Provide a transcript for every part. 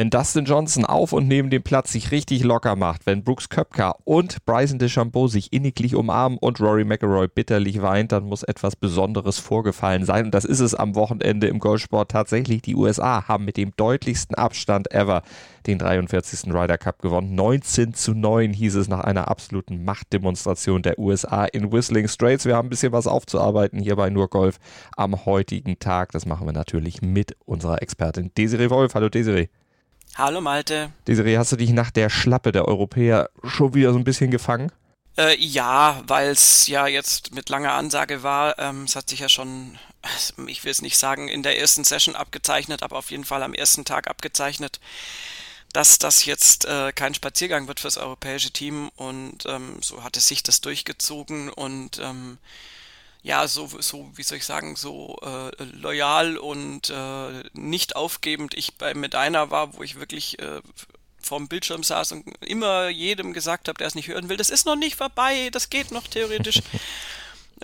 wenn Dustin Johnson auf und neben dem Platz sich richtig locker macht, wenn Brooks Köpka und Bryson DeChambeau sich inniglich umarmen und Rory McIlroy bitterlich weint, dann muss etwas Besonderes vorgefallen sein. Und das ist es am Wochenende im Golfsport tatsächlich. Die USA haben mit dem deutlichsten Abstand ever den 43. Ryder Cup gewonnen. 19 zu 9 hieß es nach einer absoluten Machtdemonstration der USA in Whistling Straits. Wir haben ein bisschen was aufzuarbeiten hier bei Nur Golf am heutigen Tag. Das machen wir natürlich mit unserer Expertin Desiree Wolf. Hallo Desiree. Hallo Malte. Desiree, hast du dich nach der Schlappe der Europäer schon wieder so ein bisschen gefangen? Äh, ja, weil es ja jetzt mit langer Ansage war. Ähm, es hat sich ja schon, ich will es nicht sagen, in der ersten Session abgezeichnet, aber auf jeden Fall am ersten Tag abgezeichnet, dass das jetzt äh, kein Spaziergang wird fürs europäische Team. Und ähm, so hat es sich das durchgezogen und ähm, ja, so, so, wie soll ich sagen, so äh, loyal und äh, nicht aufgebend ich bei Medina war, wo ich wirklich äh, vorm Bildschirm saß und immer jedem gesagt habe, der es nicht hören will, das ist noch nicht vorbei, das geht noch theoretisch.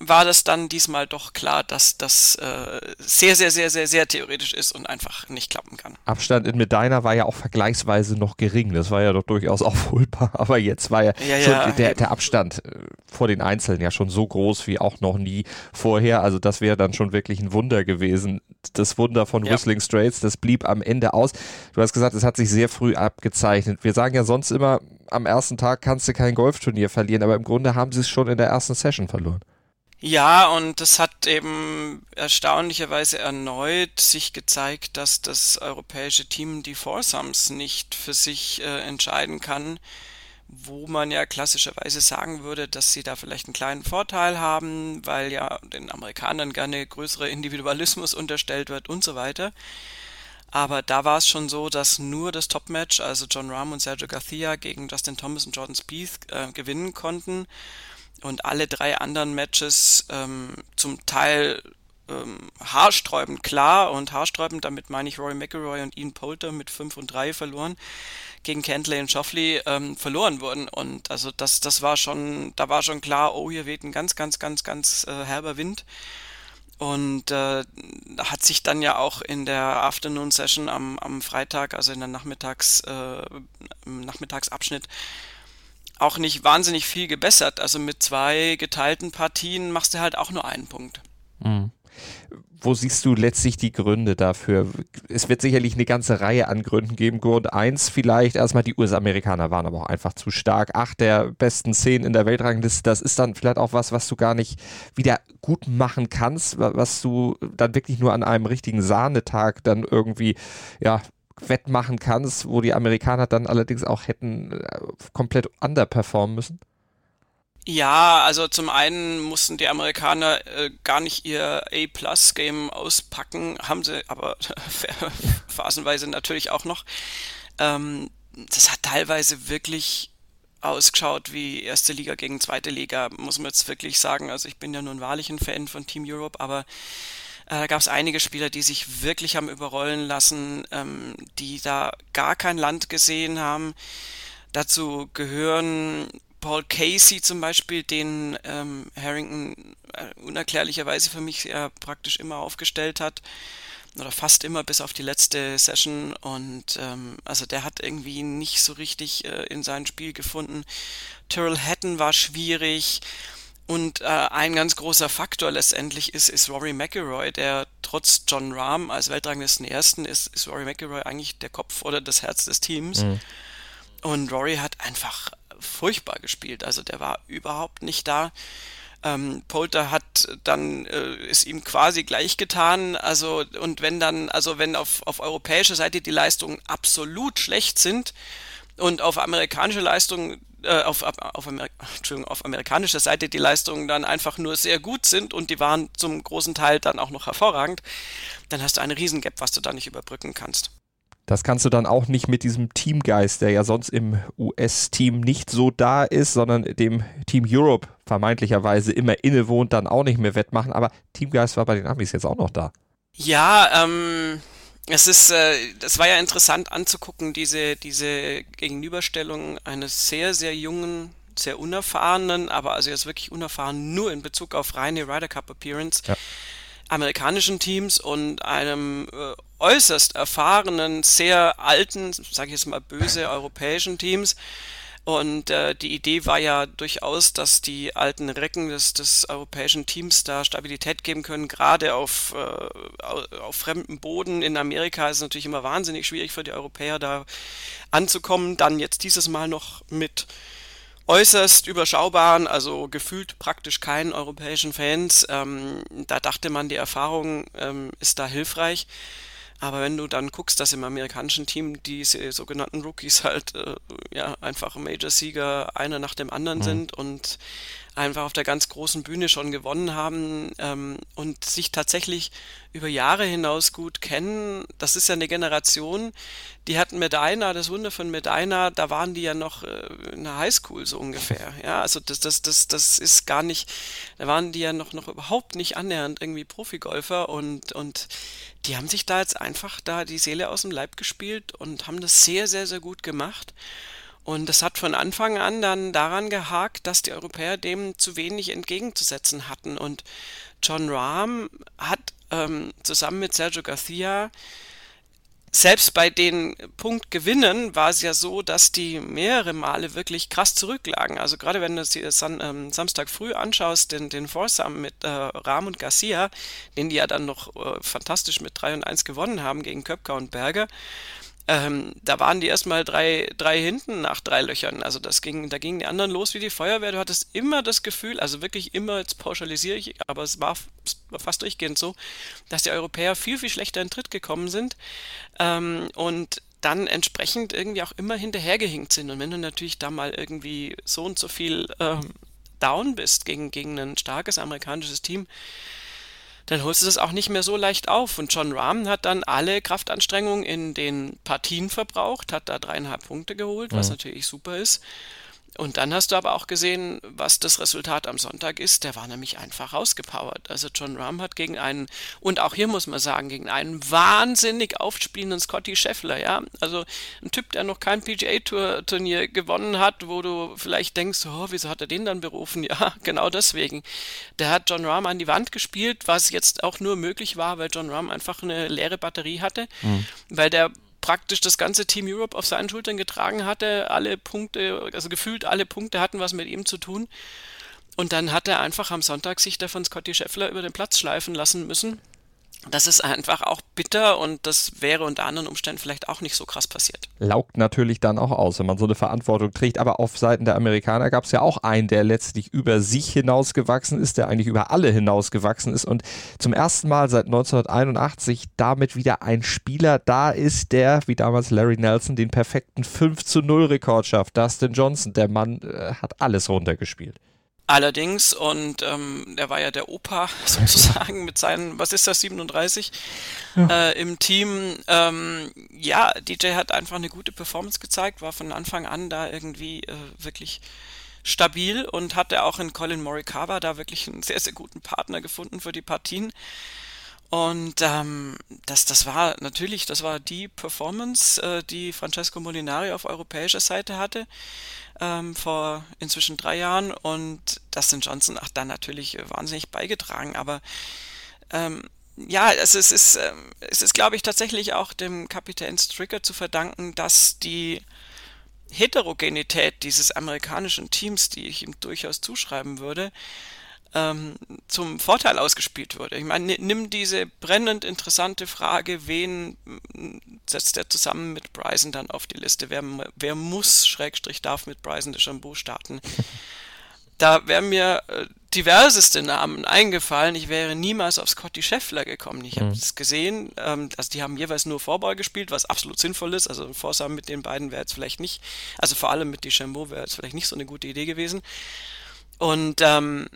war das dann diesmal doch klar, dass das äh, sehr, sehr, sehr, sehr, sehr theoretisch ist und einfach nicht klappen kann. Abstand in Medina war ja auch vergleichsweise noch gering. Das war ja doch durchaus aufholbar. Aber jetzt war ja, ja, schon ja, der, der, Abstand äh, vor den Einzelnen ja schon so groß wie auch noch nie vorher. Also das wäre dann schon wirklich ein Wunder gewesen. Das Wunder von ja. Whistling Straits, das blieb am Ende aus. Du hast gesagt, es hat sich sehr früh abgezeichnet. Wir sagen ja sonst immer, am ersten Tag kannst du kein Golfturnier verlieren, aber im Grunde haben sie es schon in der ersten Session verloren. Ja, und das hat eben erstaunlicherweise erneut sich gezeigt, dass das europäische Team die Foursomes nicht für sich äh, entscheiden kann, wo man ja klassischerweise sagen würde, dass sie da vielleicht einen kleinen Vorteil haben, weil ja den Amerikanern gerne größerer Individualismus unterstellt wird und so weiter. Aber da war es schon so, dass nur das Topmatch, also John Rahm und Sergio Garcia gegen Justin Thomas und Jordan Spieth äh, gewinnen konnten und alle drei anderen Matches ähm, zum Teil ähm, haarsträubend klar und haarsträubend, damit meine ich Rory McIlroy und Ian Poulter mit 5 und 3 verloren, gegen Kentley und Schoffley ähm, verloren wurden. Und also das, das war schon, da war schon klar, oh, hier weht ein ganz, ganz, ganz, ganz äh, herber Wind. Und äh, hat sich dann ja auch in der Afternoon Session am, am Freitag, also in der Nachmittags, äh, Nachmittagsabschnitt, auch nicht wahnsinnig viel gebessert. Also mit zwei geteilten Partien machst du halt auch nur einen Punkt. Mhm. Wo siehst du letztlich die Gründe dafür? Es wird sicherlich eine ganze Reihe an Gründen geben. Grund eins vielleicht erstmal, die US-Amerikaner waren aber auch einfach zu stark. Acht der besten zehn in der Weltrangliste, das ist dann vielleicht auch was, was du gar nicht wieder gut machen kannst, was du dann wirklich nur an einem richtigen Sahnetag dann irgendwie, ja, wettmachen kannst, wo die Amerikaner dann allerdings auch hätten äh, komplett underperformen müssen? Ja, also zum einen mussten die Amerikaner äh, gar nicht ihr A-Plus-Game auspacken, haben sie aber phasenweise natürlich auch noch. Ähm, das hat teilweise wirklich ausgeschaut wie erste Liga gegen zweite Liga, muss man jetzt wirklich sagen. Also ich bin ja nun wahrlich ein Fan von Team Europe, aber äh, da gab es einige Spieler, die sich wirklich haben überrollen lassen, ähm, die da gar kein Land gesehen haben. Dazu gehören Paul Casey zum Beispiel, den ähm, Harrington äh, unerklärlicherweise für mich ja praktisch immer aufgestellt hat. Oder fast immer bis auf die letzte Session. Und ähm, also der hat irgendwie nicht so richtig äh, in sein Spiel gefunden. Tyrrell Hatton war schwierig. Und äh, ein ganz großer Faktor letztendlich ist, ist Rory McIlroy, der trotz John Rahm als Weltranglisten Ersten ist, ist Rory McIlroy eigentlich der Kopf oder das Herz des Teams. Mhm. Und Rory hat einfach furchtbar gespielt. Also der war überhaupt nicht da. Ähm, Polter hat dann äh, ist ihm quasi gleich getan. Also und wenn dann, also wenn auf, auf europäischer Seite die Leistungen absolut schlecht sind und auf amerikanische Leistungen äh, auf, auf, Amer auf amerikanischer Seite die Leistungen dann einfach nur sehr gut sind und die waren zum großen Teil dann auch noch hervorragend, dann hast du eine Riesengap, was du da nicht überbrücken kannst. Das kannst du dann auch nicht mit diesem Teamgeist, der ja sonst im US-Team nicht so da ist, sondern dem Team Europe vermeintlicherweise immer innewohnt, dann auch nicht mehr wettmachen. Aber Teamgeist war bei den Amis jetzt auch noch da. Ja, ähm, es ist, äh, das war ja interessant anzugucken, diese, diese Gegenüberstellung eines sehr, sehr jungen sehr unerfahrenen, aber also jetzt wirklich unerfahren nur in Bezug auf reine Ryder Cup Appearance ja. amerikanischen Teams und einem äh, äußerst erfahrenen, sehr alten, sage ich jetzt mal böse europäischen Teams. Und äh, die Idee war ja durchaus, dass die alten Recken des, des europäischen Teams da Stabilität geben können, gerade auf, äh, auf fremdem Boden. In Amerika ist es natürlich immer wahnsinnig schwierig für die Europäer da anzukommen. Dann jetzt dieses Mal noch mit äußerst überschaubaren, also gefühlt praktisch keinen europäischen Fans. Ähm, da dachte man, die Erfahrung ähm, ist da hilfreich. Aber wenn du dann guckst, dass im amerikanischen Team diese sogenannten Rookies halt äh, ja einfach Major-Sieger einer nach dem anderen mhm. sind und einfach auf der ganz großen Bühne schon gewonnen haben ähm, und sich tatsächlich über Jahre hinaus gut kennen. Das ist ja eine Generation, die hatten Medina, das Wunder von Medina, da waren die ja noch äh, in der Highschool so ungefähr. Ja, also das, das, das, das ist gar nicht, da waren die ja noch, noch überhaupt nicht annähernd irgendwie Profigolfer und, und die haben sich da jetzt einfach da die Seele aus dem Leib gespielt und haben das sehr, sehr, sehr gut gemacht. Und das hat von Anfang an dann daran gehakt, dass die Europäer dem zu wenig entgegenzusetzen hatten. Und John Rahm hat ähm, zusammen mit Sergio Garcia selbst bei den Punktgewinnen war es ja so, dass die mehrere Male wirklich krass zurücklagen. Also gerade wenn du es dir ähm, Samstag früh anschaust, den, den Foursome mit äh, Rahm und Garcia, den die ja dann noch äh, fantastisch mit 3 und 1 gewonnen haben gegen Köpker und Berger, ähm, da waren die erstmal drei, drei hinten nach drei Löchern. Also das ging, da gingen die anderen los wie die Feuerwehr. Du hattest immer das Gefühl, also wirklich immer, jetzt pauschalisiere ich, aber es war, es war fast durchgehend so, dass die Europäer viel, viel schlechter in Tritt gekommen sind. Ähm, und dann entsprechend irgendwie auch immer hinterhergehinkt sind. Und wenn du natürlich da mal irgendwie so und so viel ähm, down bist gegen, gegen ein starkes amerikanisches Team, dann holst du das auch nicht mehr so leicht auf. Und John Rahm hat dann alle Kraftanstrengungen in den Partien verbraucht, hat da dreieinhalb Punkte geholt, was mhm. natürlich super ist. Und dann hast du aber auch gesehen, was das Resultat am Sonntag ist. Der war nämlich einfach rausgepowert. Also John Rahm hat gegen einen, und auch hier muss man sagen, gegen einen wahnsinnig aufspielenden Scotty Scheffler, ja. Also ein Typ, der noch kein PGA-Turnier gewonnen hat, wo du vielleicht denkst, oh, wieso hat er den dann berufen? Ja, genau deswegen. Der hat John Rahm an die Wand gespielt, was jetzt auch nur möglich war, weil John Rahm einfach eine leere Batterie hatte, mhm. weil der praktisch das ganze Team Europe auf seinen Schultern getragen hatte. Alle Punkte, also gefühlt alle Punkte hatten was mit ihm zu tun. Und dann hat er einfach am Sonntag sich da von Scotty Scheffler über den Platz schleifen lassen müssen. Das ist einfach auch bitter und das wäre unter anderen Umständen vielleicht auch nicht so krass passiert. Laugt natürlich dann auch aus, wenn man so eine Verantwortung trägt. Aber auf Seiten der Amerikaner gab es ja auch einen, der letztlich über sich hinausgewachsen ist, der eigentlich über alle hinausgewachsen ist und zum ersten Mal seit 1981 damit wieder ein Spieler da ist, der, wie damals Larry Nelson, den perfekten 5 zu 0 Rekord schafft. Dustin Johnson, der Mann äh, hat alles runtergespielt. Allerdings, und ähm, er war ja der Opa sozusagen mit seinen, was ist das, 37 ja. äh, im Team. Ähm, ja, DJ hat einfach eine gute Performance gezeigt, war von Anfang an da irgendwie äh, wirklich stabil und hatte auch in Colin Morikawa da wirklich einen sehr, sehr guten Partner gefunden für die Partien. Und ähm, das, das war natürlich, das war die Performance, äh, die Francesco Molinari auf europäischer Seite hatte ähm, vor inzwischen drei Jahren. Und Dustin Johnson hat dann natürlich wahnsinnig beigetragen, aber ähm, ja, es ist, es ist, ähm, es ist glaube ich, tatsächlich auch dem Kapitän Stricker zu verdanken, dass die Heterogenität dieses amerikanischen Teams, die ich ihm durchaus zuschreiben würde, ähm, zum Vorteil ausgespielt wurde. Ich meine, nimm diese brennend interessante Frage, wen setzt er zusammen mit Bryson dann auf die Liste? Wer, wer muss, Schrägstrich, darf mit Bryson de Chambeau starten? Da wären mir äh, diverseste Namen eingefallen. Ich wäre niemals auf Scotty Scheffler gekommen. Ich habe es mhm. gesehen, ähm, also die haben jeweils nur Vorball gespielt, was absolut sinnvoll ist. Also Vorsam mit den beiden wäre jetzt vielleicht nicht, also vor allem mit Deschambeau wäre jetzt vielleicht nicht so eine gute Idee gewesen. Und ähm,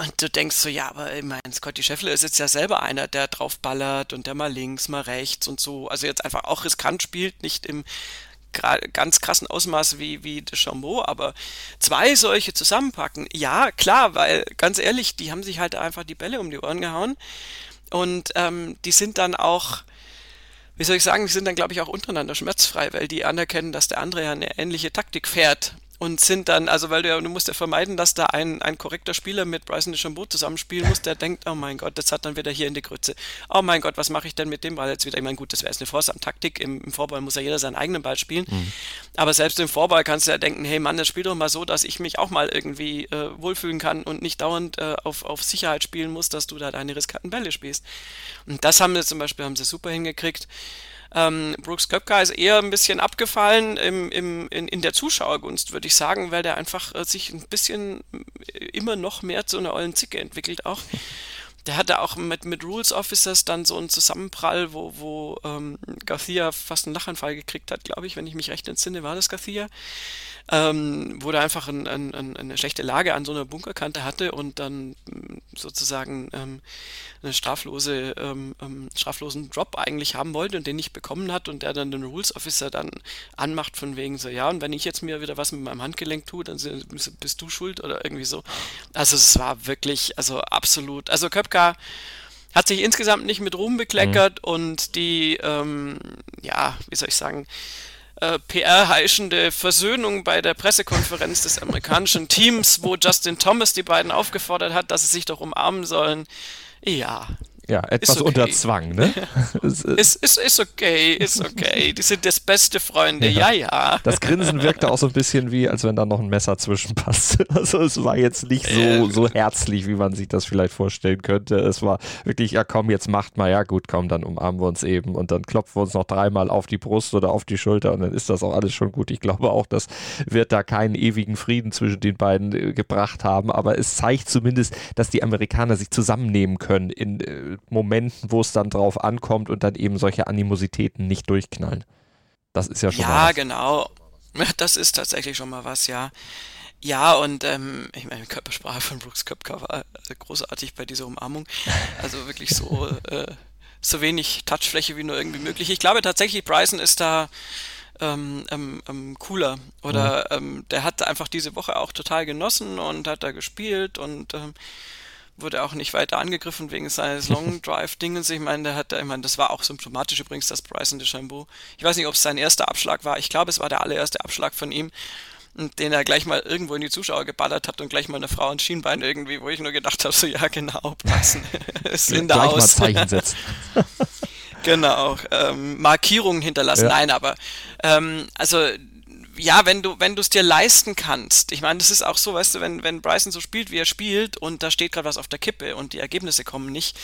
und du denkst so, ja, aber ich meine, Scotty Scheffler ist jetzt ja selber einer, der draufballert und der mal links, mal rechts und so. Also jetzt einfach auch riskant spielt, nicht im ganz krassen Ausmaß wie, wie de Chambeau, aber zwei solche zusammenpacken, ja, klar, weil ganz ehrlich, die haben sich halt einfach die Bälle um die Ohren gehauen und ähm, die sind dann auch, wie soll ich sagen, die sind dann, glaube ich, auch untereinander schmerzfrei, weil die anerkennen, dass der andere ja eine ähnliche Taktik fährt und sind dann, also weil du ja, du musst ja vermeiden, dass da ein, ein korrekter Spieler mit Bryson DeChambeau zusammenspielen muss, der denkt, oh mein Gott, das hat dann wieder hier in die Grütze. Oh mein Gott, was mache ich denn mit dem Ball jetzt wieder? Ich meine, gut, das wäre jetzt eine Vorsam-Taktik. Im, Im, Vorball muss ja jeder seinen eigenen Ball spielen. Mhm. Aber selbst im Vorball kannst du ja denken, hey Mann, das spielt doch mal so, dass ich mich auch mal irgendwie äh, wohlfühlen kann und nicht dauernd äh, auf, auf Sicherheit spielen muss, dass du da deine riskanten Bälle spielst. Und das haben wir zum Beispiel, haben sie super hingekriegt. Ähm, Brooks Köpka ist eher ein bisschen abgefallen im, im, in, in der Zuschauergunst, würde ich sagen, weil der einfach äh, sich ein bisschen äh, immer noch mehr zu einer ollen Zicke entwickelt auch. Der hatte auch mit, mit Rules Officers dann so einen Zusammenprall, wo, wo ähm, Garcia fast einen Lachanfall gekriegt hat, glaube ich, wenn ich mich recht entsinne, war das Garcia ähm, wo der einfach ein, ein, ein, eine schlechte Lage an so einer Bunkerkante hatte und dann mm, sozusagen ähm, eine straflose, ähm, ähm, straflosen Drop eigentlich haben wollte und den nicht bekommen hat und der dann den Rules Officer dann anmacht von wegen so, ja, und wenn ich jetzt mir wieder was mit meinem Handgelenk tue, dann bist du schuld oder irgendwie so. Also es war wirklich, also absolut, also Köpka hat sich insgesamt nicht mit Ruhm bekleckert mhm. und die, ähm, ja, wie soll ich sagen, äh, PR-heischende Versöhnung bei der Pressekonferenz des amerikanischen Teams, wo Justin Thomas die beiden aufgefordert hat, dass sie sich doch umarmen sollen. Ja, ja, etwas okay. unter Zwang, ne? ist, ist, ist okay, ist okay. Die sind das beste Freunde, ja. ja, ja. Das Grinsen wirkte auch so ein bisschen wie, als wenn da noch ein Messer zwischenpasst. Also es war jetzt nicht so, so herzlich, wie man sich das vielleicht vorstellen könnte. Es war wirklich, ja komm, jetzt macht mal, ja gut, komm, dann umarmen wir uns eben und dann klopfen wir uns noch dreimal auf die Brust oder auf die Schulter und dann ist das auch alles schon gut. Ich glaube auch, das wird da keinen ewigen Frieden zwischen den beiden äh, gebracht haben, aber es zeigt zumindest, dass die Amerikaner sich zusammennehmen können in äh, Momenten, wo es dann drauf ankommt und dann eben solche Animositäten nicht durchknallen. Das ist ja schon ja, mal. Ja, genau. Das ist tatsächlich schon mal was, ja. Ja, und ähm, ich meine, Körpersprache von Brooks Köpker war großartig bei dieser Umarmung. Also wirklich so, äh, so wenig Touchfläche wie nur irgendwie möglich. Ich glaube tatsächlich, Bryson ist da ähm, ähm, ähm cooler. Oder mhm. ähm, der hat einfach diese Woche auch total genossen und hat da gespielt und ähm, wurde auch nicht weiter angegriffen wegen seines Long Drive Dingens. Ich meine, der hat, ich meine, das war auch symptomatisch übrigens, dass Bryson DeChambeau. Ich weiß nicht, ob es sein erster Abschlag war. Ich glaube, es war der allererste Abschlag von ihm, den er gleich mal irgendwo in die Zuschauer geballert hat und gleich mal eine Frau ins Schienbein irgendwie, wo ich nur gedacht habe, so ja genau, passen. sind da aus. Mal Zeichen setzen. genau, ähm, Markierungen hinterlassen. Ja. Nein, aber ähm, also ja, wenn du, wenn du es dir leisten kannst, ich meine, das ist auch so, weißt du, wenn, wenn Bryson so spielt, wie er spielt und da steht gerade was auf der Kippe und die Ergebnisse kommen nicht,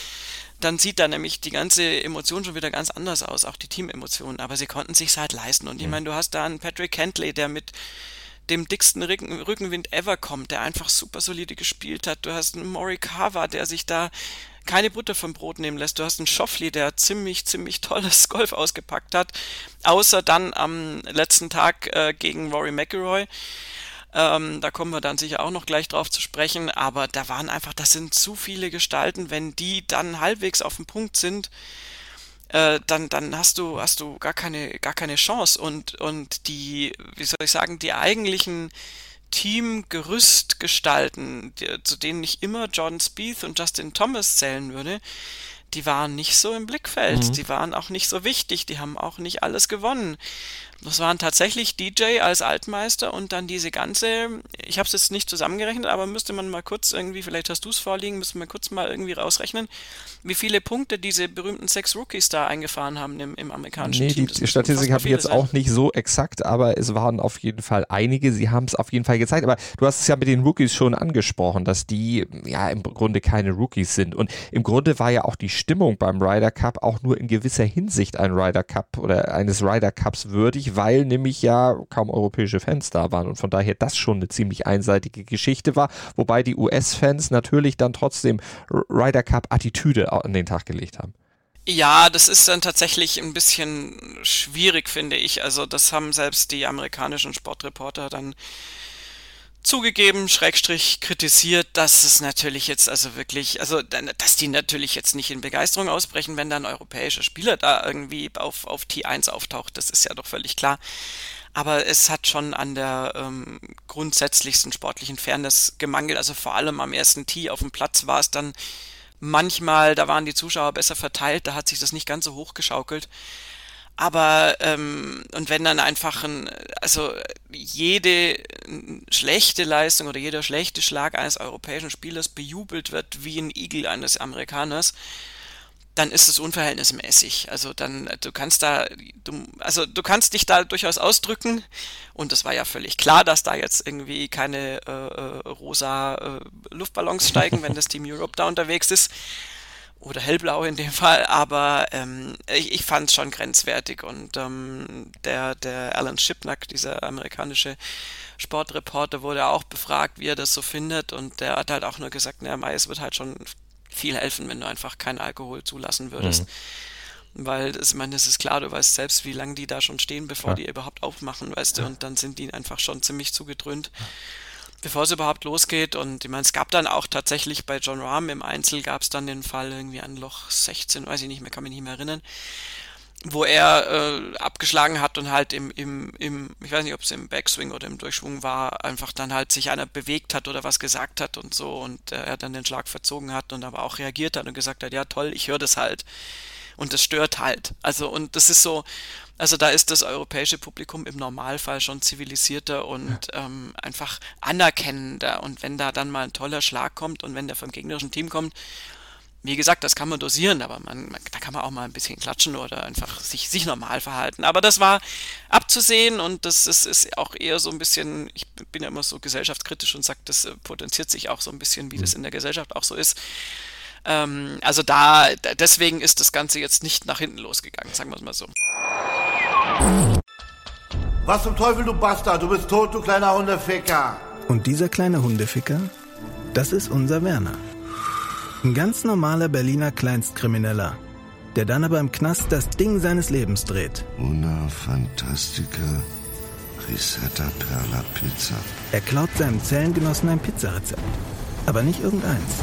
dann sieht da nämlich die ganze Emotion schon wieder ganz anders aus, auch die Teamemotionen, aber sie konnten sich halt leisten. Und ich meine, du hast da einen Patrick Kentley, der mit dem dicksten Rücken, Rückenwind ever kommt, der einfach super solide gespielt hat. Du hast einen Morikawa, der sich da keine Butter vom Brot nehmen lässt. Du hast einen Schoffli, der ziemlich, ziemlich tolles Golf ausgepackt hat, außer dann am letzten Tag äh, gegen Rory McIlroy. Ähm, da kommen wir dann sicher auch noch gleich drauf zu sprechen, aber da waren einfach, das sind zu viele Gestalten, wenn die dann halbwegs auf dem Punkt sind, äh, dann, dann hast du, hast du gar keine, gar keine Chance und, und die, wie soll ich sagen, die eigentlichen Teamgerüst gestalten, zu denen ich immer Jordan Spieth und Justin Thomas zählen würde, die waren nicht so im Blickfeld, mhm. die waren auch nicht so wichtig, die haben auch nicht alles gewonnen. Das waren tatsächlich DJ als Altmeister und dann diese ganze, ich habe es jetzt nicht zusammengerechnet, aber müsste man mal kurz irgendwie, vielleicht hast du es vorliegen, müsste man kurz mal irgendwie rausrechnen, wie viele Punkte diese berühmten sechs Rookies da eingefahren haben im, im amerikanischen nee, Team. Nee, die Statistik habe ich jetzt sein. auch nicht so exakt, aber es waren auf jeden Fall einige. Sie haben es auf jeden Fall gezeigt. Aber du hast es ja mit den Rookies schon angesprochen, dass die ja im Grunde keine Rookies sind. Und im Grunde war ja auch die Stimmung beim Ryder Cup auch nur in gewisser Hinsicht ein Ryder Cup oder eines Ryder Cups würdig, weil nämlich ja kaum europäische Fans da waren und von daher das schon eine ziemlich einseitige Geschichte war, wobei die US-Fans natürlich dann trotzdem Ryder Cup-Attitüde an den Tag gelegt haben. Ja, das ist dann tatsächlich ein bisschen schwierig, finde ich. Also das haben selbst die amerikanischen Sportreporter dann zugegeben, Schrägstrich kritisiert, dass es natürlich jetzt also wirklich, also dass die natürlich jetzt nicht in Begeisterung ausbrechen, wenn dann europäischer Spieler da irgendwie auf, auf T1 auftaucht, das ist ja doch völlig klar. Aber es hat schon an der ähm, grundsätzlichsten sportlichen Fairness gemangelt, also vor allem am ersten Tee auf dem Platz war es dann manchmal, da waren die Zuschauer besser verteilt, da hat sich das nicht ganz so hochgeschaukelt. Aber, ähm, und wenn dann einfach ein, also jede schlechte Leistung oder jeder schlechte Schlag eines europäischen Spielers bejubelt wird wie ein Igel eines Amerikaners, dann ist es unverhältnismäßig. Also dann, du kannst da, du, also du kannst dich da durchaus ausdrücken und es war ja völlig klar, dass da jetzt irgendwie keine äh, äh rosa äh, Luftballons steigen, wenn das Team Europe da unterwegs ist oder hellblau in dem Fall, aber ähm, ich, ich fand es schon grenzwertig und ähm, der, der Alan Shipnack, dieser amerikanische Sportreporter, wurde auch befragt, wie er das so findet und der hat halt auch nur gesagt, naja, Mai, es wird halt schon viel helfen, wenn du einfach keinen Alkohol zulassen würdest. Mhm. Weil, das, ich meine, es ist klar, du weißt selbst, wie lange die da schon stehen, bevor ja. die überhaupt aufmachen, weißt du, und dann sind die einfach schon ziemlich zugedröhnt bevor es überhaupt losgeht. Und ich meine, es gab dann auch tatsächlich bei John Rahm im Einzel gab es dann den Fall irgendwie an Loch 16, weiß ich nicht mehr, kann mich nicht mehr erinnern, wo er äh, abgeschlagen hat und halt im, im, im, ich weiß nicht, ob es im Backswing oder im Durchschwung war, einfach dann halt sich einer bewegt hat oder was gesagt hat und so und äh, er dann den Schlag verzogen hat und aber auch reagiert hat und gesagt hat, ja toll, ich höre das halt. Und das stört halt. Also, und das ist so, also da ist das europäische Publikum im Normalfall schon zivilisierter und ja. ähm, einfach anerkennender. Und wenn da dann mal ein toller Schlag kommt und wenn der vom gegnerischen Team kommt, wie gesagt, das kann man dosieren, aber man, man, da kann man auch mal ein bisschen klatschen oder einfach sich, sich normal verhalten. Aber das war abzusehen und das ist, ist auch eher so ein bisschen, ich bin ja immer so gesellschaftskritisch und sage, das potenziert sich auch so ein bisschen, wie mhm. das in der Gesellschaft auch so ist. Ähm, also da, deswegen ist das Ganze jetzt nicht nach hinten losgegangen, sagen wir es mal so. Was zum Teufel, du Bastard? Du bist tot, du kleiner Hundeficker. Und dieser kleine Hundeficker, das ist unser Werner. Ein ganz normaler Berliner Kleinstkrimineller, der dann aber im Knast das Ding seines Lebens dreht. Una Fantastica Risetta Perla Pizza. Er klaut seinem Zellengenossen ein Pizzarezept. Aber nicht irgendeins.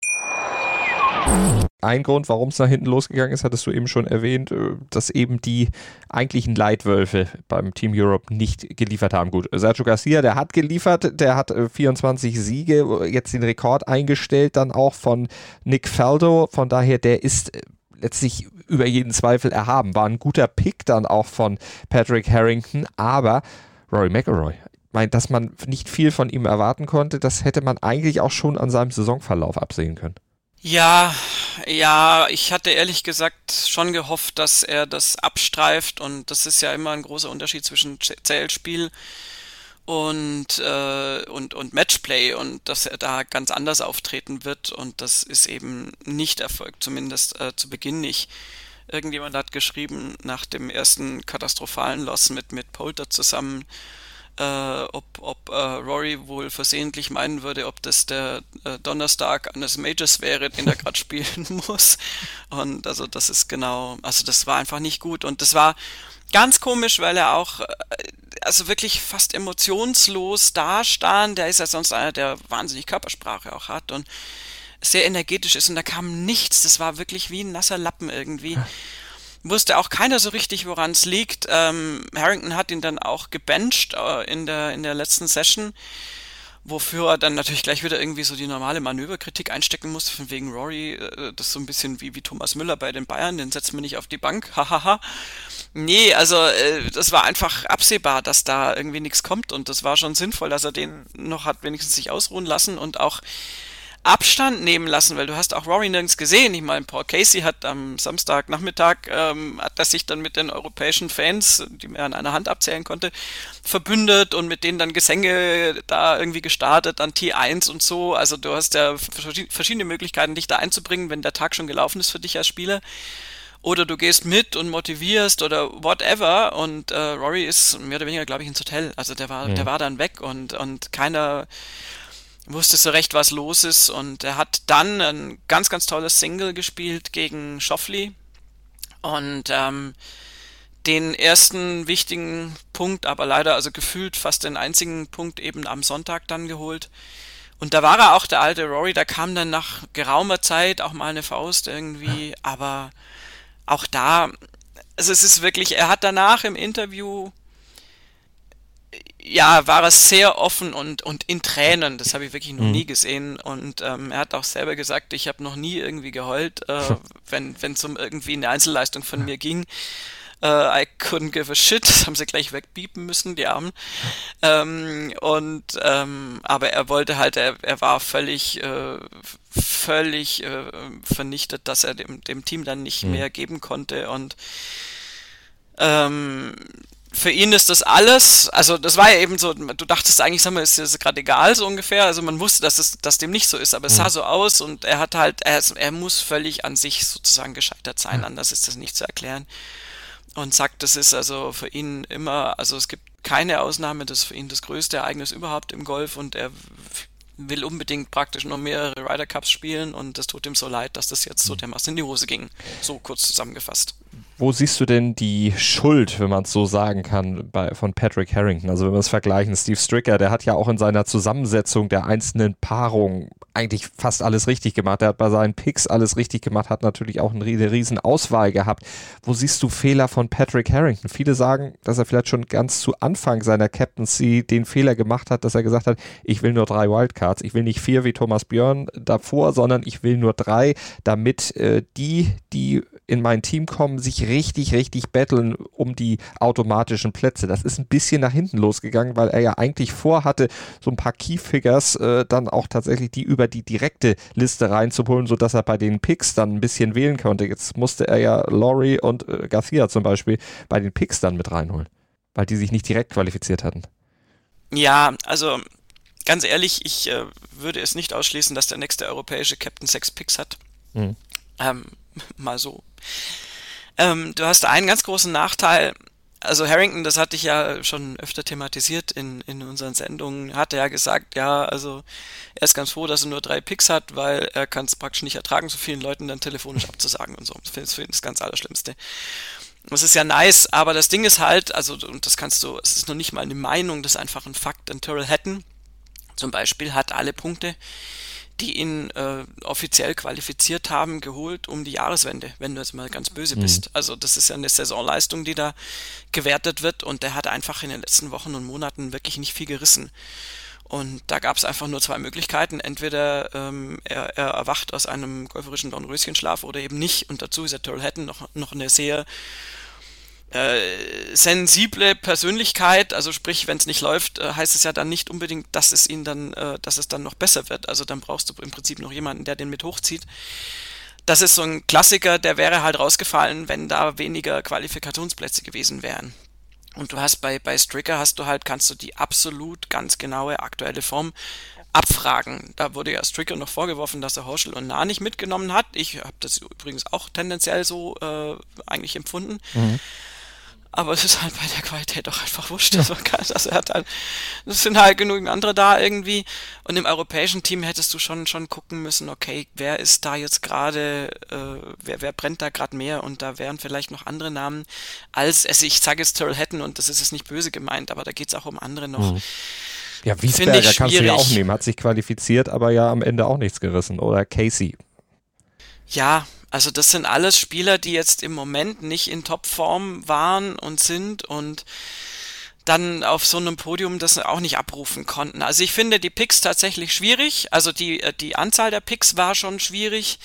Ein Grund, warum es nach hinten losgegangen ist, hattest du eben schon erwähnt, äh, dass eben die eigentlichen Leitwölfe beim Team Europe nicht geliefert haben. Gut, Sergio Garcia, der hat geliefert, der hat 24 äh, Siege, jetzt den Rekord eingestellt, dann auch von Nick Faldo. Von daher, der ist äh, letztlich über jeden Zweifel erhaben. War ein guter Pick dann auch von Patrick Harrington, aber Rory McIlroy, dass man nicht viel von ihm erwarten konnte, das hätte man eigentlich auch schon an seinem Saisonverlauf absehen können. Ja, ja, ich hatte ehrlich gesagt schon gehofft, dass er das abstreift und das ist ja immer ein großer Unterschied zwischen Zählspiel und, äh, und, und Matchplay und dass er da ganz anders auftreten wird und das ist eben nicht erfolgt, zumindest äh, zu Beginn nicht. Irgendjemand hat geschrieben, nach dem ersten katastrophalen Loss mit, mit Polter zusammen, äh, ob, ob äh, Rory wohl versehentlich meinen würde, ob das der äh, Donnerstag eines Majors wäre, den er gerade spielen muss. Und also das ist genau, also das war einfach nicht gut. Und das war ganz komisch, weil er auch äh, also wirklich fast emotionslos dastand. Der ist ja sonst einer, der wahnsinnig Körpersprache auch hat und sehr energetisch ist und da kam nichts. Das war wirklich wie ein nasser Lappen irgendwie wusste auch keiner so richtig, woran es liegt. Ähm, Harrington hat ihn dann auch gebencht äh, in, der, in der letzten Session, wofür er dann natürlich gleich wieder irgendwie so die normale Manöverkritik einstecken musste, von wegen Rory, äh, das ist so ein bisschen wie, wie Thomas Müller bei den Bayern, den setzt man nicht auf die Bank, hahaha. nee, also äh, das war einfach absehbar, dass da irgendwie nichts kommt und das war schon sinnvoll, dass er den noch hat wenigstens sich ausruhen lassen und auch Abstand nehmen lassen, weil du hast auch Rory nirgends gesehen. Ich meine, Paul Casey hat am Samstagnachmittag, ähm, hat er sich dann mit den europäischen Fans, die man an einer Hand abzählen konnte, verbündet und mit denen dann Gesänge da irgendwie gestartet an T1 und so. Also du hast ja verschiedene Möglichkeiten, dich da einzubringen, wenn der Tag schon gelaufen ist für dich als Spieler oder du gehst mit und motivierst oder whatever und äh, Rory ist mehr oder weniger glaube ich ins Hotel also der war ja. der war dann weg und und keiner wusste so recht, was los ist. Und er hat dann ein ganz, ganz tolles Single gespielt gegen Schoffli. Und ähm, den ersten wichtigen Punkt, aber leider also gefühlt fast den einzigen Punkt eben am Sonntag dann geholt. Und da war er auch der alte Rory, da kam dann nach geraumer Zeit auch mal eine Faust irgendwie, aber auch da, also es ist wirklich, er hat danach im Interview, ja, war es sehr offen und, und in Tränen, das habe ich wirklich noch mhm. nie gesehen. Und ähm, er hat auch selber gesagt, ich habe noch nie irgendwie geheult, äh, wenn es um irgendwie eine Einzelleistung von mir ging. Uh, I couldn't give a shit. Das haben sie gleich wegbiepen müssen, die Armen. Ähm, und ähm, aber er wollte halt, er, er war völlig, äh, völlig äh, vernichtet, dass er dem, dem Team dann nicht mhm. mehr geben konnte. Und ähm, für ihn ist das alles, also das war ja eben so, du dachtest eigentlich, sag mal, ist das gerade egal, so ungefähr. Also man wusste, dass es dass dem nicht so ist, aber es mhm. sah so aus und er hat halt, er, er muss völlig an sich sozusagen gescheitert sein, mhm. anders ist das nicht zu erklären und sagt, das ist also für ihn immer, also es gibt keine Ausnahme, das ist für ihn das größte Ereignis überhaupt im Golf und er will unbedingt praktisch noch mehrere Ryder Cups spielen und das tut ihm so leid, dass das jetzt so mhm. dermaßen in die Hose ging. So kurz zusammengefasst. Wo siehst du denn die Schuld, wenn man es so sagen kann, bei, von Patrick Harrington? Also wenn wir es vergleichen, Steve Stricker, der hat ja auch in seiner Zusammensetzung der einzelnen Paarungen eigentlich fast alles richtig gemacht. Er hat bei seinen Picks alles richtig gemacht, hat natürlich auch eine riesen Auswahl gehabt. Wo siehst du Fehler von Patrick Harrington? Viele sagen, dass er vielleicht schon ganz zu Anfang seiner Captaincy den Fehler gemacht hat, dass er gesagt hat, ich will nur drei Wildcards. Ich will nicht vier wie Thomas Björn davor, sondern ich will nur drei, damit äh, die, die in mein Team kommen, sich richtig, richtig betteln um die automatischen Plätze. Das ist ein bisschen nach hinten losgegangen, weil er ja eigentlich vorhatte, so ein paar Keyfigures äh, dann auch tatsächlich die über die direkte Liste reinzuholen, sodass er bei den Picks dann ein bisschen wählen konnte. Jetzt musste er ja Laurie und äh, Garcia zum Beispiel bei den Picks dann mit reinholen, weil die sich nicht direkt qualifiziert hatten. Ja, also ganz ehrlich, ich äh, würde es nicht ausschließen, dass der nächste europäische Captain sechs Picks hat. Mhm. Ähm, mal so. Ähm, du hast einen ganz großen Nachteil. Also Harrington, das hatte ich ja schon öfter thematisiert in, in unseren Sendungen, hatte ja gesagt, ja, also er ist ganz froh, dass er nur drei Picks hat, weil er kann es praktisch nicht ertragen, so vielen Leuten dann telefonisch abzusagen und so. Das finde ich das ganz Allerschlimmste. Das ist ja nice, aber das Ding ist halt, also, und das kannst du, es ist noch nicht mal eine Meinung, das ist einfach ein Fakt. Denn Terrell Hatton zum Beispiel hat alle Punkte, die ihn äh, offiziell qualifiziert haben, geholt um die Jahreswende, wenn du jetzt mal ganz böse mhm. bist. Also das ist ja eine Saisonleistung, die da gewertet wird und der hat einfach in den letzten Wochen und Monaten wirklich nicht viel gerissen. Und da gab es einfach nur zwei Möglichkeiten. Entweder ähm, er, er erwacht aus einem golferischen Dornröschenschlaf oder eben nicht. Und dazu ist der Turtle Hatton noch, noch eine sehr äh, sensible Persönlichkeit, also sprich, wenn es nicht läuft, äh, heißt es ja dann nicht unbedingt, dass es ihn dann, äh, dass es dann noch besser wird. Also dann brauchst du im Prinzip noch jemanden, der den mit hochzieht. Das ist so ein Klassiker, der wäre halt rausgefallen, wenn da weniger Qualifikationsplätze gewesen wären. Und du hast bei, bei Stricker hast du halt, kannst du die absolut ganz genaue aktuelle Form abfragen. Da wurde ja Stricker noch vorgeworfen, dass er Horschel und Nah nicht mitgenommen hat. Ich habe das übrigens auch tendenziell so äh, eigentlich empfunden. Mhm. Aber es ist halt bei der Qualität doch einfach wurscht. Ja. Also er hat halt, es sind halt genügend andere da irgendwie. Und im europäischen Team hättest du schon, schon gucken müssen, okay, wer ist da jetzt gerade, äh, wer, wer brennt da gerade mehr? Und da wären vielleicht noch andere Namen als, also ich sage jetzt Terrell Hatton und das ist jetzt nicht böse gemeint, aber da geht es auch um andere noch. Mhm. Ja, Wiesberger kannst du ja auch nehmen, hat sich qualifiziert, aber ja am Ende auch nichts gerissen. Oder Casey. Ja, also das sind alles Spieler, die jetzt im Moment nicht in Topform waren und sind und dann auf so einem Podium das auch nicht abrufen konnten. Also ich finde die Picks tatsächlich schwierig. Also die, äh, die Anzahl der Picks war schon schwierig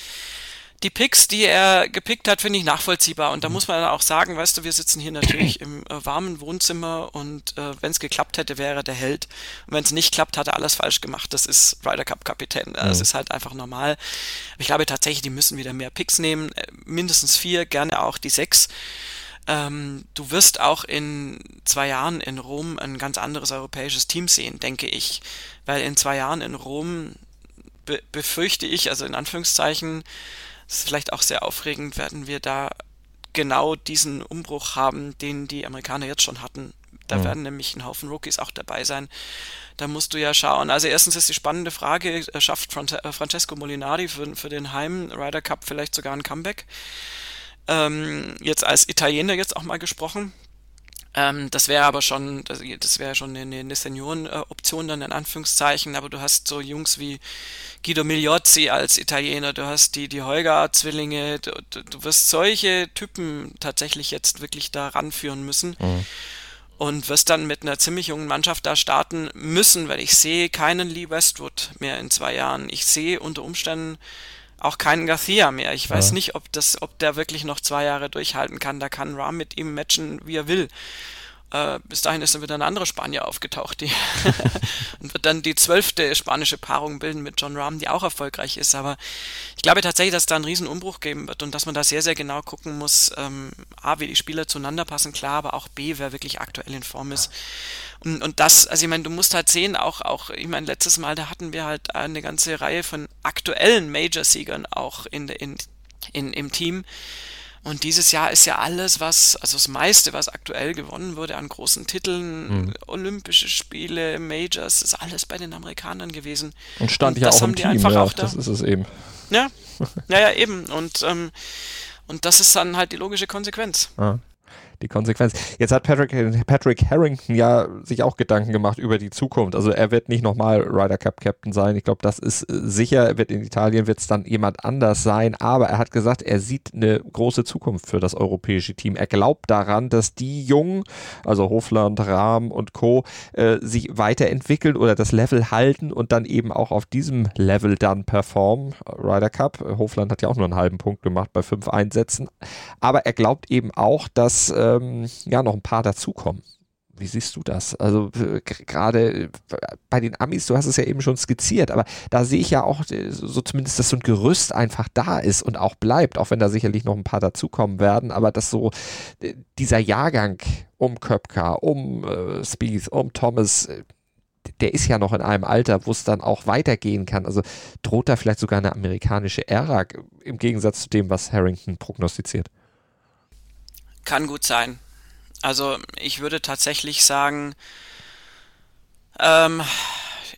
die Picks, die er gepickt hat, finde ich nachvollziehbar. Und da muss man auch sagen, weißt du, wir sitzen hier natürlich im äh, warmen Wohnzimmer und äh, wenn es geklappt hätte, wäre der Held. Und wenn es nicht klappt, hat er alles falsch gemacht. Das ist Ryder Cup Kapitän. Das mhm. ist halt einfach normal. Ich glaube tatsächlich, die müssen wieder mehr Picks nehmen. Äh, mindestens vier, gerne auch die sechs. Ähm, du wirst auch in zwei Jahren in Rom ein ganz anderes europäisches Team sehen, denke ich. Weil in zwei Jahren in Rom be befürchte ich, also in Anführungszeichen, das ist vielleicht auch sehr aufregend, werden wir da genau diesen Umbruch haben, den die Amerikaner jetzt schon hatten. Da mhm. werden nämlich ein Haufen Rookies auch dabei sein. Da musst du ja schauen. Also erstens ist die spannende Frage, äh, schafft äh, Francesco Molinari für, für den Heim Ryder Cup vielleicht sogar ein Comeback? Ähm, jetzt als Italiener jetzt auch mal gesprochen. Ähm, das wäre aber schon, das, das wäre schon eine, eine Seniorenoption dann in Anführungszeichen, aber du hast so Jungs wie Guido Migliozzi als Italiener, du hast die, die Holger-Zwillinge, du, du, wirst solche Typen tatsächlich jetzt wirklich da ranführen müssen. Mhm. Und wirst dann mit einer ziemlich jungen Mannschaft da starten müssen, weil ich sehe keinen Lee Westwood mehr in zwei Jahren. Ich sehe unter Umständen auch keinen Garcia mehr. Ich weiß ja. nicht, ob das, ob der wirklich noch zwei Jahre durchhalten kann. Da kann Ram mit ihm matchen, wie er will. Äh, bis dahin ist dann wieder eine andere Spanier aufgetaucht, die und wird dann die zwölfte spanische Paarung bilden mit John Rahm, die auch erfolgreich ist. Aber ich glaube tatsächlich, dass da einen riesen Umbruch geben wird und dass man da sehr, sehr genau gucken muss, ähm, A, wie die Spieler zueinander passen, klar, aber auch B, wer wirklich aktuell in Form ist. Und, und das, also ich meine, du musst halt sehen, auch, auch, ich meine, letztes Mal, da hatten wir halt eine ganze Reihe von aktuellen Major-Siegern auch in, in, in, im Team. Und dieses Jahr ist ja alles, was, also das meiste, was aktuell gewonnen wurde an großen Titeln, mhm. Olympische Spiele, Majors, ist alles bei den Amerikanern gewesen. Und stand und ja auch im Team, ja, auch da. das ist es eben. Ja, ja, ja, eben. Und, ähm, und das ist dann halt die logische Konsequenz. Ah die Konsequenz. Jetzt hat Patrick, Patrick Harrington ja sich auch Gedanken gemacht über die Zukunft. Also er wird nicht nochmal Ryder Cup Captain sein. Ich glaube, das ist äh, sicher. Er wird in Italien wird es dann jemand anders sein. Aber er hat gesagt, er sieht eine große Zukunft für das europäische Team. Er glaubt daran, dass die Jungen, also Hofland, Rahm und Co., äh, sich weiterentwickeln oder das Level halten und dann eben auch auf diesem Level dann performen. Ryder Cup. Hofland hat ja auch nur einen halben Punkt gemacht bei fünf Einsätzen. Aber er glaubt eben auch, dass äh, ähm, ja noch ein paar dazukommen. Wie siehst du das? Also gerade bei den Amis, du hast es ja eben schon skizziert, aber da sehe ich ja auch äh, so zumindest, dass so ein Gerüst einfach da ist und auch bleibt, auch wenn da sicherlich noch ein paar dazukommen werden, aber dass so äh, dieser Jahrgang um Köpka, um äh, Spieth, um Thomas, äh, der ist ja noch in einem Alter, wo es dann auch weitergehen kann. Also droht da vielleicht sogar eine amerikanische Ära im Gegensatz zu dem, was Harrington prognostiziert. Kann gut sein. Also ich würde tatsächlich sagen, ähm,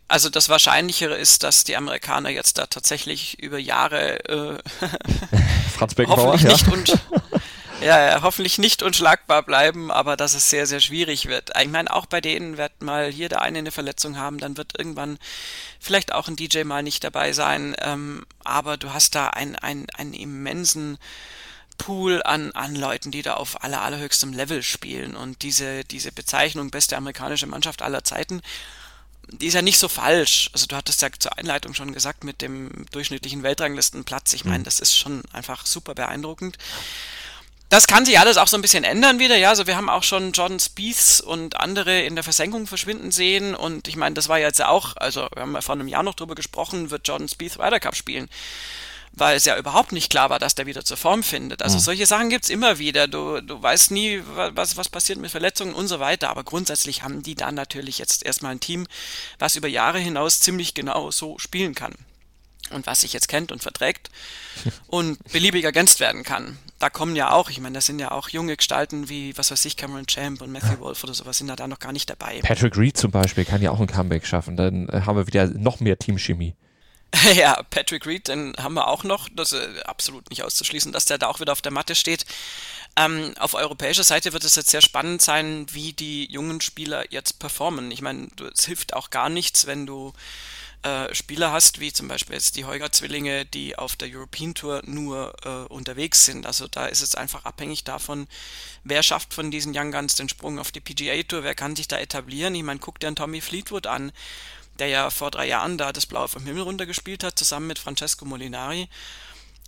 also das Wahrscheinlichere ist, dass die Amerikaner jetzt da tatsächlich über Jahre äh, Franz hoffentlich ja. nicht und ja, ja, hoffentlich nicht unschlagbar bleiben, aber dass es sehr, sehr schwierig wird. Ich meine, auch bei denen wird mal hier der eine eine Verletzung haben, dann wird irgendwann vielleicht auch ein DJ mal nicht dabei sein. Ähm, aber du hast da einen, einen, einen immensen Pool an, an Leuten, die da auf aller, allerhöchstem Level spielen. Und diese, diese Bezeichnung beste amerikanische Mannschaft aller Zeiten, die ist ja nicht so falsch. Also du hattest ja zur Einleitung schon gesagt mit dem durchschnittlichen Weltranglistenplatz. Ich meine, mhm. das ist schon einfach super beeindruckend. Das kann sich alles auch so ein bisschen ändern wieder, ja. Also wir haben auch schon Jordan Spieth und andere in der Versenkung verschwinden sehen. Und ich meine, das war jetzt ja auch, also wir haben ja vor einem Jahr noch drüber gesprochen, wird Jordan Spieth Ryder Cup spielen weil es ja überhaupt nicht klar war, dass der wieder zur Form findet. Also mhm. solche Sachen gibt's immer wieder. Du, du weißt nie, was, was passiert mit Verletzungen und so weiter. Aber grundsätzlich haben die dann natürlich jetzt erstmal ein Team, was über Jahre hinaus ziemlich genau so spielen kann. Und was sich jetzt kennt und verträgt und beliebig ergänzt werden kann. Da kommen ja auch, ich meine, das sind ja auch junge Gestalten wie, was weiß ich, Cameron Champ und Matthew Wolf oder sowas sind da, da noch gar nicht dabei. Patrick Reed zum Beispiel kann ja auch ein Comeback schaffen. Dann haben wir wieder noch mehr Teamchemie. Ja, Patrick Reed, den haben wir auch noch. Das ist äh, absolut nicht auszuschließen, dass der da auch wieder auf der Matte steht. Ähm, auf europäischer Seite wird es jetzt sehr spannend sein, wie die jungen Spieler jetzt performen. Ich meine, es hilft auch gar nichts, wenn du äh, Spieler hast, wie zum Beispiel jetzt die Heuger-Zwillinge, die auf der European Tour nur äh, unterwegs sind. Also da ist es einfach abhängig davon, wer schafft von diesen Young Guns den Sprung auf die PGA Tour, wer kann sich da etablieren. Ich meine, guck dir einen Tommy Fleetwood an der ja vor drei Jahren da das Blaue vom Himmel runtergespielt hat, zusammen mit Francesco Molinari.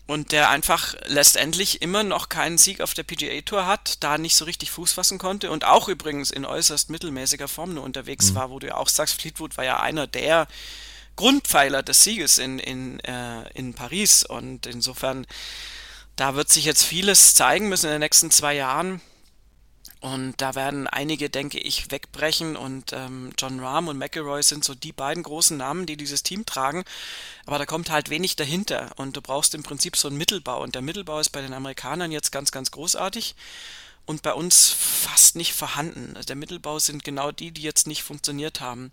Und der einfach letztendlich immer noch keinen Sieg auf der PGA Tour hat, da nicht so richtig Fuß fassen konnte und auch übrigens in äußerst mittelmäßiger Form nur unterwegs mhm. war, wo du ja auch sagst, Fleetwood war ja einer der Grundpfeiler des Sieges in, in, äh, in Paris. Und insofern, da wird sich jetzt vieles zeigen müssen in den nächsten zwei Jahren. Und da werden einige, denke ich, wegbrechen. Und ähm, John Rahm und McElroy sind so die beiden großen Namen, die dieses Team tragen. Aber da kommt halt wenig dahinter. Und du brauchst im Prinzip so einen Mittelbau. Und der Mittelbau ist bei den Amerikanern jetzt ganz, ganz großartig. Und bei uns fast nicht vorhanden. Also der Mittelbau sind genau die, die jetzt nicht funktioniert haben.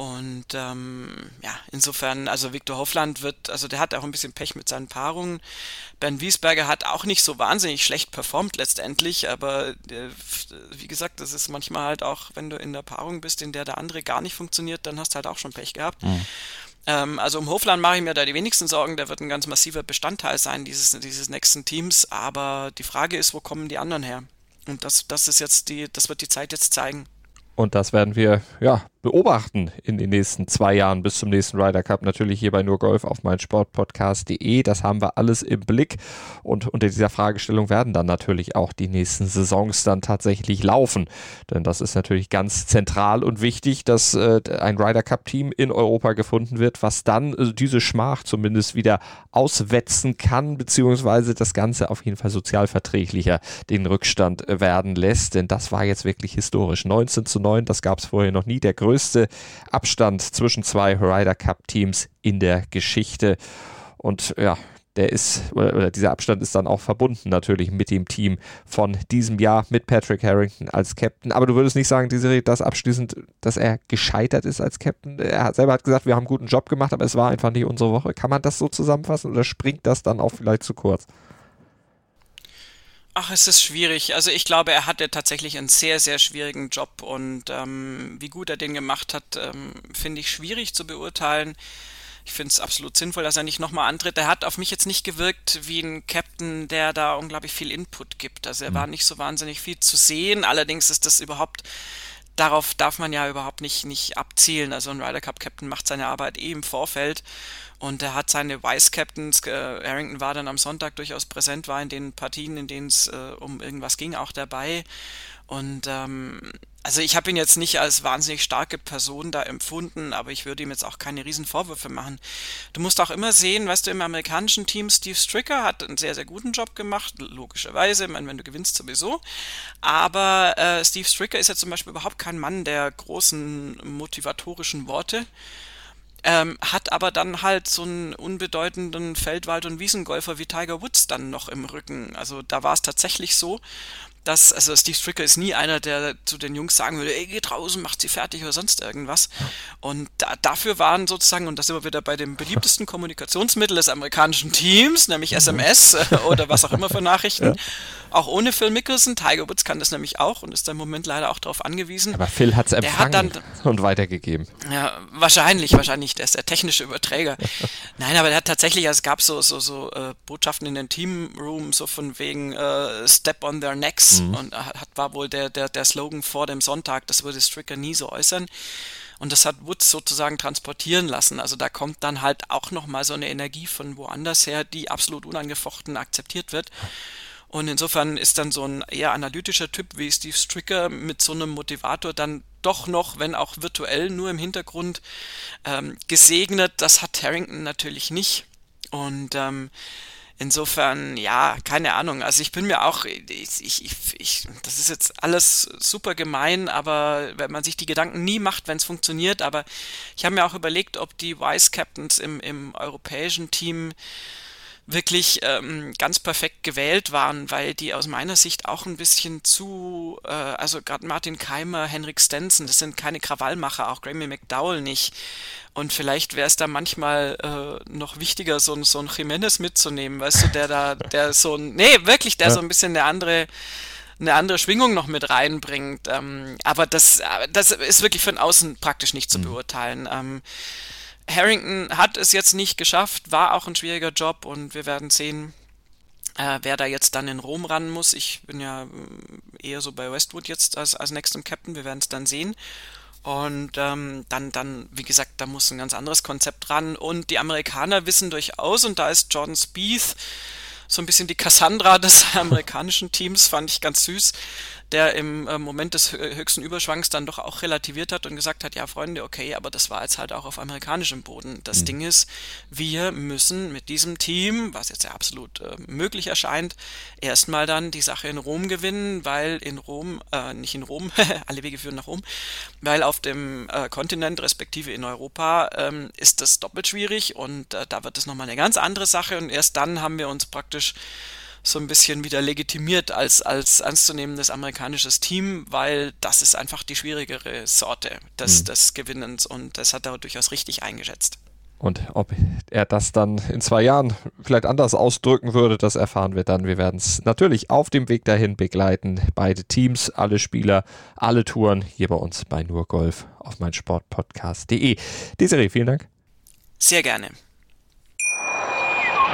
Und ähm, ja, insofern, also Viktor Hoffland wird, also der hat auch ein bisschen Pech mit seinen Paarungen. Ben Wiesberger hat auch nicht so wahnsinnig schlecht performt letztendlich, aber äh, wie gesagt, das ist manchmal halt auch, wenn du in der Paarung bist, in der der andere gar nicht funktioniert, dann hast du halt auch schon Pech gehabt. Mhm. Ähm, also um Hofland mache ich mir da die wenigsten Sorgen, der wird ein ganz massiver Bestandteil sein dieses, dieses nächsten Teams, aber die Frage ist, wo kommen die anderen her? Und das, das ist jetzt die, das wird die Zeit jetzt zeigen. Und das werden wir ja beobachten in den nächsten zwei Jahren bis zum nächsten Ryder Cup. Natürlich hier bei nur Golf auf meinsportpodcast.de. Das haben wir alles im Blick. Und unter dieser Fragestellung werden dann natürlich auch die nächsten Saisons dann tatsächlich laufen. Denn das ist natürlich ganz zentral und wichtig, dass äh, ein Ryder Cup Team in Europa gefunden wird, was dann äh, diese Schmach zumindest wieder auswetzen kann, beziehungsweise das Ganze auf jeden Fall sozialverträglicher den Rückstand werden lässt. Denn das war jetzt wirklich historisch. 19 zu 9, das gab es vorher noch nie. Der größte größte Abstand zwischen zwei Ryder Cup Teams in der Geschichte. Und ja, der ist, oder dieser Abstand ist dann auch verbunden natürlich mit dem Team von diesem Jahr, mit Patrick Harrington als Captain. Aber du würdest nicht sagen, Desiree, dass abschließend, dass er gescheitert ist als Captain. Er hat selber hat gesagt, wir haben einen guten Job gemacht, aber es war einfach nicht unsere Woche. Kann man das so zusammenfassen oder springt das dann auch vielleicht zu kurz? Ach, es ist schwierig. Also ich glaube, er hatte tatsächlich einen sehr, sehr schwierigen Job und ähm, wie gut er den gemacht hat, ähm, finde ich schwierig zu beurteilen. Ich finde es absolut sinnvoll, dass er nicht nochmal antritt. Er hat auf mich jetzt nicht gewirkt wie ein Captain, der da unglaublich viel Input gibt. Also er war mhm. nicht so wahnsinnig viel zu sehen. Allerdings ist das überhaupt darauf darf man ja überhaupt nicht, nicht abzielen. Also ein Ryder Cup Captain macht seine Arbeit eh im Vorfeld und er hat seine Vice Captains, äh, Harrington war dann am Sonntag durchaus präsent, war in den Partien, in denen es äh, um irgendwas ging, auch dabei. Und ähm, also ich habe ihn jetzt nicht als wahnsinnig starke Person da empfunden, aber ich würde ihm jetzt auch keine riesen Vorwürfe machen. Du musst auch immer sehen, weißt du, im amerikanischen Team Steve Stricker hat einen sehr, sehr guten Job gemacht, logischerweise, ich meine, wenn du gewinnst sowieso. Aber äh, Steve Stricker ist ja zum Beispiel überhaupt kein Mann der großen motivatorischen Worte. Ähm, hat aber dann halt so einen unbedeutenden Feldwald- und Wiesengolfer wie Tiger Woods dann noch im Rücken. Also da war es tatsächlich so, dass, also Steve Stricker ist nie einer, der zu den Jungs sagen würde, ey, geh draußen, macht sie fertig oder sonst irgendwas. Und da, dafür waren sozusagen, und da sind wir wieder bei dem beliebtesten Kommunikationsmittel des amerikanischen Teams, nämlich SMS mhm. äh, oder was auch immer für Nachrichten, ja. Auch ohne Phil Mickelson. Tiger Woods kann das nämlich auch und ist da im Moment leider auch darauf angewiesen. Aber Phil hat es empfangen hat dann, und weitergegeben. Ja, wahrscheinlich, wahrscheinlich, der ist der technische Überträger. Nein, aber er hat tatsächlich, also es gab so, so, so äh, Botschaften in den Teamroom, so von wegen äh, Step on their necks mhm. und hat, war wohl der, der, der Slogan vor dem Sonntag, das würde Stricker nie so äußern. Und das hat Woods sozusagen transportieren lassen. Also da kommt dann halt auch nochmal so eine Energie von woanders her, die absolut unangefochten akzeptiert wird. Und insofern ist dann so ein eher analytischer Typ wie Steve Stricker mit so einem Motivator dann doch noch, wenn auch virtuell, nur im Hintergrund ähm, gesegnet. Das hat Harrington natürlich nicht. Und ähm, Insofern, ja, keine Ahnung. Also ich bin mir auch, ich, ich, ich, das ist jetzt alles super gemein, aber wenn man sich die Gedanken nie macht, wenn es funktioniert, aber ich habe mir auch überlegt, ob die Vice Captains im, im europäischen Team wirklich ähm, ganz perfekt gewählt waren, weil die aus meiner Sicht auch ein bisschen zu, äh, also gerade Martin Keimer, Henrik Stenson, das sind keine Krawallmacher, auch Grammy McDowell nicht. Und vielleicht wäre es da manchmal äh, noch wichtiger, so, ein so ein Jimenez mitzunehmen, weißt du, der da, der so ein, nee, wirklich, der ja. so ein bisschen eine andere, eine andere Schwingung noch mit reinbringt. Ähm, aber das, das ist wirklich von außen praktisch nicht zu mhm. beurteilen. Ähm, Harrington hat es jetzt nicht geschafft, war auch ein schwieriger Job und wir werden sehen, äh, wer da jetzt dann in Rom ran muss. Ich bin ja äh, eher so bei Westwood jetzt als, als Next Captain, wir werden es dann sehen. Und ähm, dann, dann, wie gesagt, da muss ein ganz anderes Konzept ran. Und die Amerikaner wissen durchaus, und da ist Jordan Spieth so ein bisschen die Cassandra des amerikanischen Teams, fand ich ganz süß, der im äh, Moment des höchsten Überschwangs dann doch auch relativiert hat und gesagt hat, ja Freunde, okay, aber das war jetzt halt auch auf amerikanischem Boden. Das mhm. Ding ist, wir müssen mit diesem Team, was jetzt ja absolut äh, möglich erscheint, erstmal dann die Sache in Rom gewinnen, weil in Rom, äh, nicht in Rom, alle Wege führen nach Rom, weil auf dem äh, Kontinent, respektive in Europa, ähm, ist das doppelt schwierig und äh, da wird es nochmal eine ganz andere Sache und erst dann haben wir uns praktisch so ein bisschen wieder legitimiert als, als ernstzunehmendes amerikanisches Team, weil das ist einfach die schwierigere Sorte des, mhm. des Gewinnens und das hat er durchaus richtig eingeschätzt. Und ob er das dann in zwei Jahren vielleicht anders ausdrücken würde, das erfahren wir dann. Wir werden es natürlich auf dem Weg dahin begleiten. Beide Teams, alle Spieler, alle Touren hier bei uns bei Nur Golf auf meinsportpodcast.de. Desiree, vielen Dank. Sehr gerne.